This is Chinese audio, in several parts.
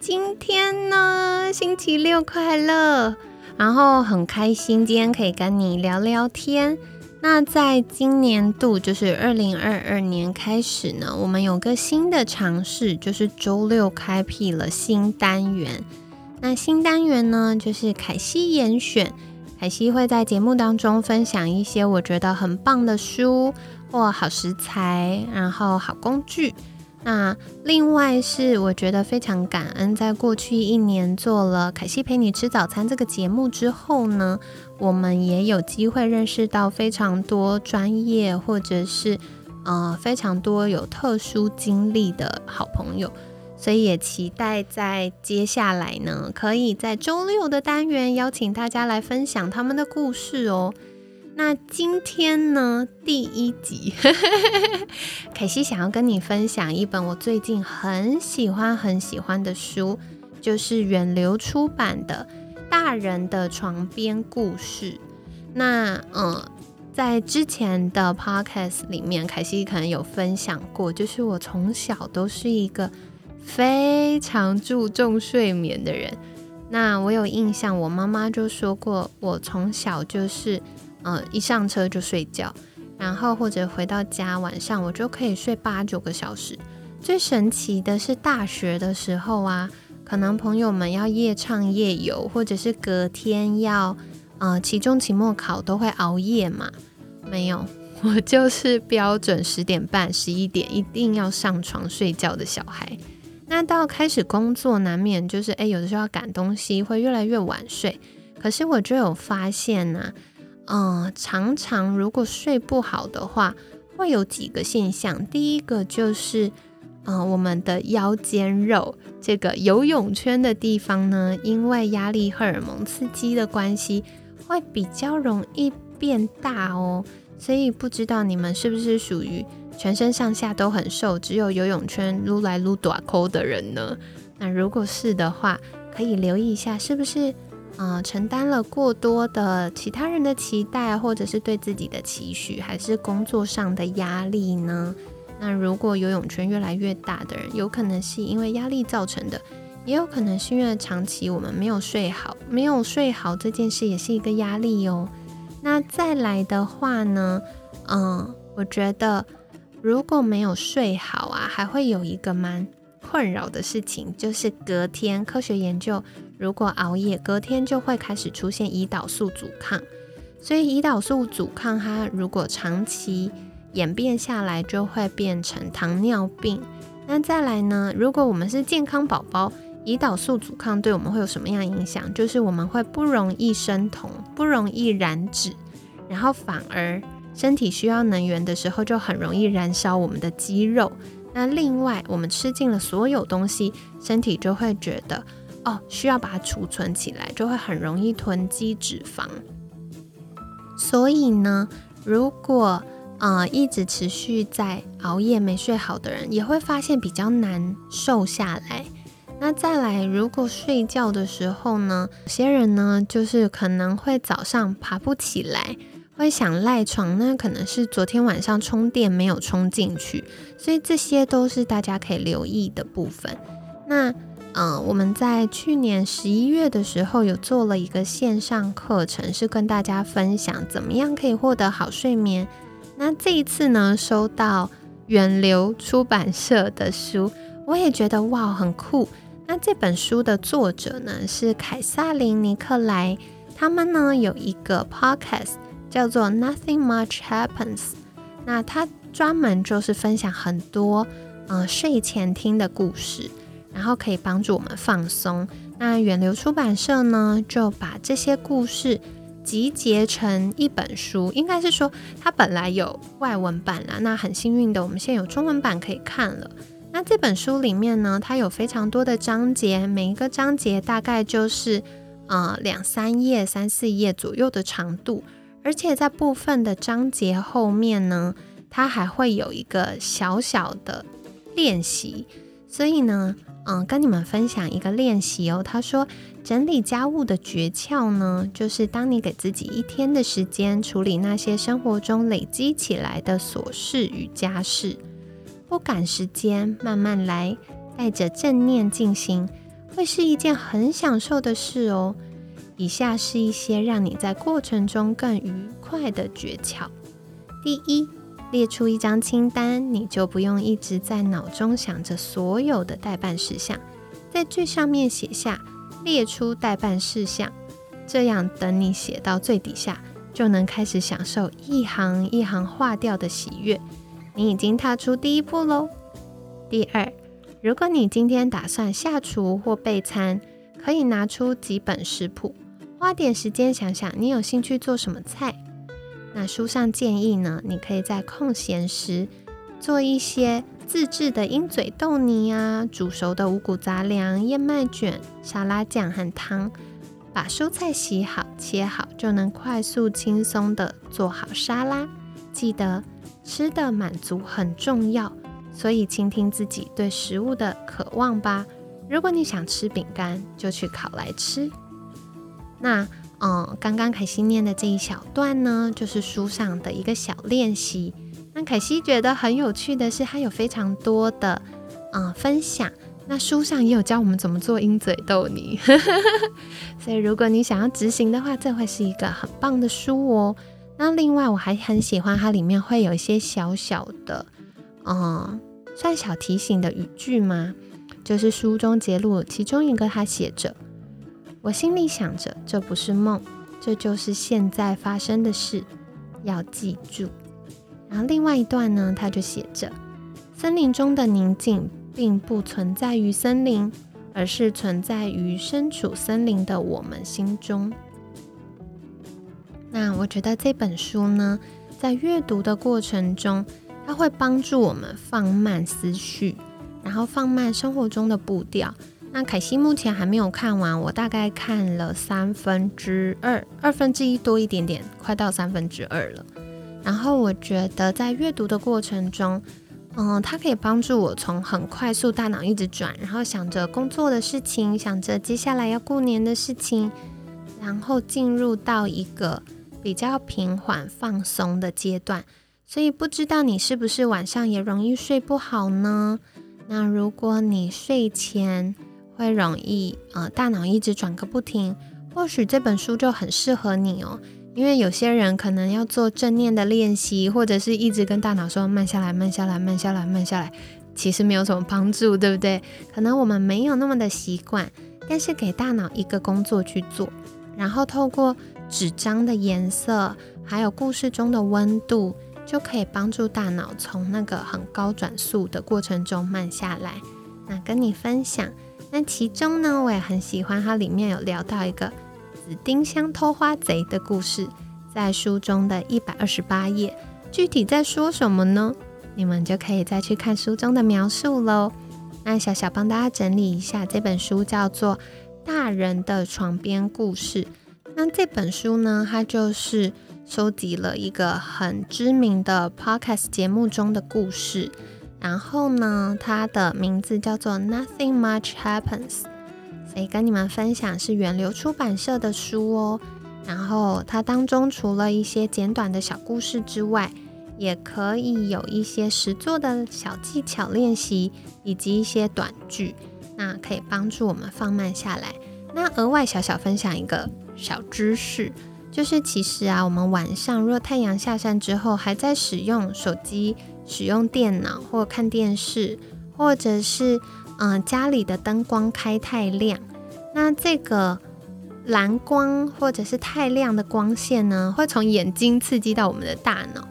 今天呢，星期六快乐，然后很开心，今天可以跟你聊聊天。那在今年度，就是二零二二年开始呢，我们有个新的尝试，就是周六开辟了新单元。那新单元呢，就是凯西严选，凯西会在节目当中分享一些我觉得很棒的书或好食材，然后好工具。那另外是我觉得非常感恩，在过去一年做了凯西陪你吃早餐这个节目之后呢，我们也有机会认识到非常多专业或者是呃非常多有特殊经历的好朋友，所以也期待在接下来呢，可以在周六的单元邀请大家来分享他们的故事哦。那今天呢，第一集，凯西想要跟你分享一本我最近很喜欢很喜欢的书，就是远流出版的《大人的床边故事》。那嗯，在之前的 podcast 里面，凯西可能有分享过，就是我从小都是一个非常注重睡眠的人。那我有印象，我妈妈就说过，我从小就是。呃，一上车就睡觉，然后或者回到家晚上，我就可以睡八九个小时。最神奇的是大学的时候啊，可能朋友们要夜唱夜游，或者是隔天要呃期中期末考都会熬夜嘛。没有，我就是标准十点半、十一点一定要上床睡觉的小孩。那到开始工作，难免就是诶，有的时候要赶东西，会越来越晚睡。可是我就有发现呐。嗯，常常如果睡不好的话，会有几个现象。第一个就是，嗯，我们的腰间肉这个游泳圈的地方呢，因为压力荷尔蒙刺激的关系，会比较容易变大哦。所以不知道你们是不是属于全身上下都很瘦，只有游泳圈撸来撸短扣的人呢？那如果是的话，可以留意一下，是不是？嗯，承担了过多的其他人的期待，或者是对自己的期许，还是工作上的压力呢？那如果游泳圈越来越大的人，有可能是因为压力造成的，也有可能是因为长期我们没有睡好，没有睡好这件事也是一个压力哦。那再来的话呢，嗯，我觉得如果没有睡好啊，还会有一个蛮困扰的事情，就是隔天科学研究。如果熬夜，隔天就会开始出现胰岛素阻抗，所以胰岛素阻抗它如果长期演变下来，就会变成糖尿病。那再来呢？如果我们是健康宝宝，胰岛素阻抗对我们会有什么样影响？就是我们会不容易生酮，不容易燃脂，然后反而身体需要能源的时候，就很容易燃烧我们的肌肉。那另外，我们吃进了所有东西，身体就会觉得。哦，需要把它储存起来，就会很容易囤积脂肪。所以呢，如果呃一直持续在熬夜没睡好的人，也会发现比较难瘦下来。那再来，如果睡觉的时候呢，有些人呢就是可能会早上爬不起来，会想赖床，那可能是昨天晚上充电没有充进去，所以这些都是大家可以留意的部分。那嗯，我们在去年十一月的时候有做了一个线上课程，是跟大家分享怎么样可以获得好睡眠。那这一次呢，收到远流出版社的书，我也觉得哇，很酷。那这本书的作者呢是凯撒琳尼克莱，他们呢有一个 podcast 叫做 Nothing Much Happens，那它专门就是分享很多嗯睡前听的故事。然后可以帮助我们放松。那远流出版社呢，就把这些故事集结成一本书。应该是说，它本来有外文版啦。那很幸运的，我们现在有中文版可以看了。那这本书里面呢，它有非常多的章节，每一个章节大概就是呃两三页、三四页左右的长度，而且在部分的章节后面呢，它还会有一个小小的练习。所以呢，嗯，跟你们分享一个练习哦。他说，整理家务的诀窍呢，就是当你给自己一天的时间处理那些生活中累积起来的琐事与家事。不赶时间，慢慢来，带着正念进行，会是一件很享受的事哦。以下是一些让你在过程中更愉快的诀窍：第一，列出一张清单，你就不用一直在脑中想着所有的代办事项，在最上面写下列出代办事项，这样等你写到最底下，就能开始享受一行一行划掉的喜悦。你已经踏出第一步喽。第二，如果你今天打算下厨或备餐，可以拿出几本食谱，花点时间想想你有兴趣做什么菜。那书上建议呢，你可以在空闲时做一些自制的鹰嘴豆泥啊，煮熟的五谷杂粮、燕麦卷、沙拉酱和汤，把蔬菜洗好切好，就能快速轻松的做好沙拉。记得。吃的满足很重要，所以倾听自己对食物的渴望吧。如果你想吃饼干，就去烤来吃。那，嗯，刚刚凯西念的这一小段呢，就是书上的一个小练习。那凯西觉得很有趣的是，它有非常多的，嗯，分享。那书上也有教我们怎么做鹰嘴豆泥，所以如果你想要执行的话，这会是一个很棒的书哦。那另外我还很喜欢它里面会有一些小小的，嗯，算小提醒的语句吗？就是书中揭露其中一个，他写着：“我心里想着，这不是梦，这就是现在发生的事，要记住。”然后另外一段呢，他就写着：“森林中的宁静并不存在于森林，而是存在于身处森林的我们心中。”那我觉得这本书呢，在阅读的过程中，它会帮助我们放慢思绪，然后放慢生活中的步调。那凯西目前还没有看完，我大概看了三分之二，二分之一多一点点，快到三分之二了。然后我觉得在阅读的过程中，嗯，它可以帮助我从很快速大脑一直转，然后想着工作的事情，想着接下来要过年的事情，然后进入到一个。比较平缓放松的阶段，所以不知道你是不是晚上也容易睡不好呢？那如果你睡前会容易呃大脑一直转个不停，或许这本书就很适合你哦。因为有些人可能要做正念的练习，或者是一直跟大脑说慢下来、慢下来、慢下来、慢下来，其实没有什么帮助，对不对？可能我们没有那么的习惯，但是给大脑一个工作去做，然后透过。纸张的颜色，还有故事中的温度，就可以帮助大脑从那个很高转速的过程中慢下来。那跟你分享，那其中呢，我也很喜欢它里面有聊到一个紫丁香偷花贼的故事，在书中的一百二十八页。具体在说什么呢？你们就可以再去看书中的描述喽。那小小帮大家整理一下，这本书叫做《大人的床边故事》。那这本书呢，它就是收集了一个很知名的 podcast 节目中的故事，然后呢，它的名字叫做 Nothing Much Happens，所以跟你们分享是源流出版社的书哦。然后它当中除了一些简短的小故事之外，也可以有一些实作的小技巧练习，以及一些短句，那可以帮助我们放慢下来。那额外小小分享一个。小知识就是，其实啊，我们晚上若太阳下山之后，还在使用手机、使用电脑或看电视，或者是嗯家里的灯光开太亮，那这个蓝光或者是太亮的光线呢，会从眼睛刺激到我们的大脑，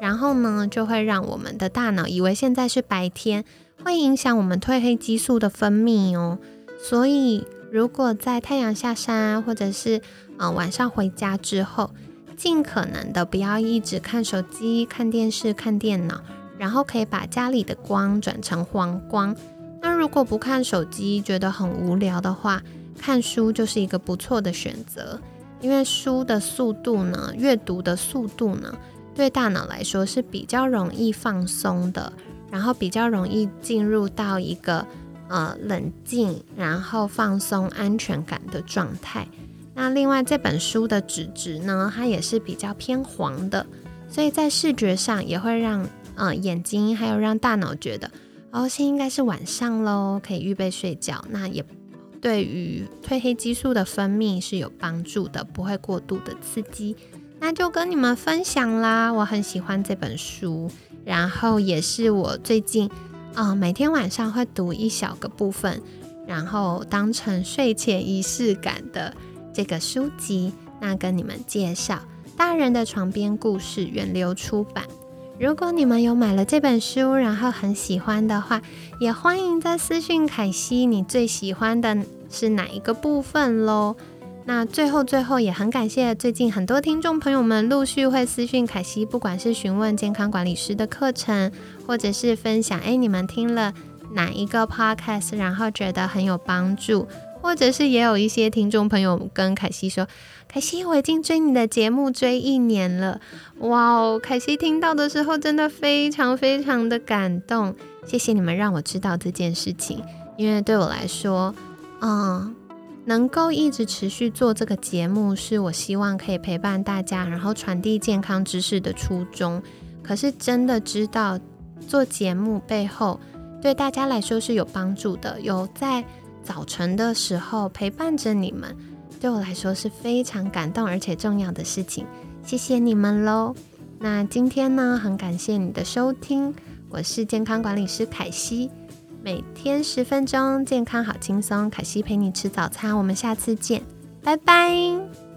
然后呢，就会让我们的大脑以为现在是白天，会影响我们褪黑激素的分泌哦，所以。如果在太阳下山，或者是嗯晚上回家之后，尽可能的不要一直看手机、看电视、看电脑，然后可以把家里的光转成黄光。那如果不看手机觉得很无聊的话，看书就是一个不错的选择。因为书的速度呢，阅读的速度呢，对大脑来说是比较容易放松的，然后比较容易进入到一个呃冷静，然后放松、安全感的状态。那另外这本书的纸质呢，它也是比较偏黄的，所以在视觉上也会让呃眼睛还有让大脑觉得，哦，现在应该是晚上喽，可以预备睡觉。那也对于褪黑激素的分泌是有帮助的，不会过度的刺激。那就跟你们分享啦，我很喜欢这本书，然后也是我最近啊每天晚上会读一小个部分，然后当成睡前仪式感的。这个书籍，那跟你们介绍《大人的床边故事》，远流出版。如果你们有买了这本书，然后很喜欢的话，也欢迎在私讯凯西，你最喜欢的是哪一个部分喽？那最后最后也很感谢最近很多听众朋友们陆续会私讯凯西，不管是询问健康管理师的课程，或者是分享，哎，你们听了哪一个 podcast，然后觉得很有帮助。或者是也有一些听众朋友跟凯西说：“凯西，我已经追你的节目追一年了，哇哦！”凯西听到的时候真的非常非常的感动，谢谢你们让我知道这件事情，因为对我来说，嗯，能够一直持续做这个节目，是我希望可以陪伴大家，然后传递健康知识的初衷。可是真的知道做节目背后对大家来说是有帮助的，有在。早晨的时候陪伴着你们，对我来说是非常感动而且重要的事情。谢谢你们喽！那今天呢，很感谢你的收听，我是健康管理师凯西，每天十分钟，健康好轻松，凯西陪你吃早餐，我们下次见，拜拜。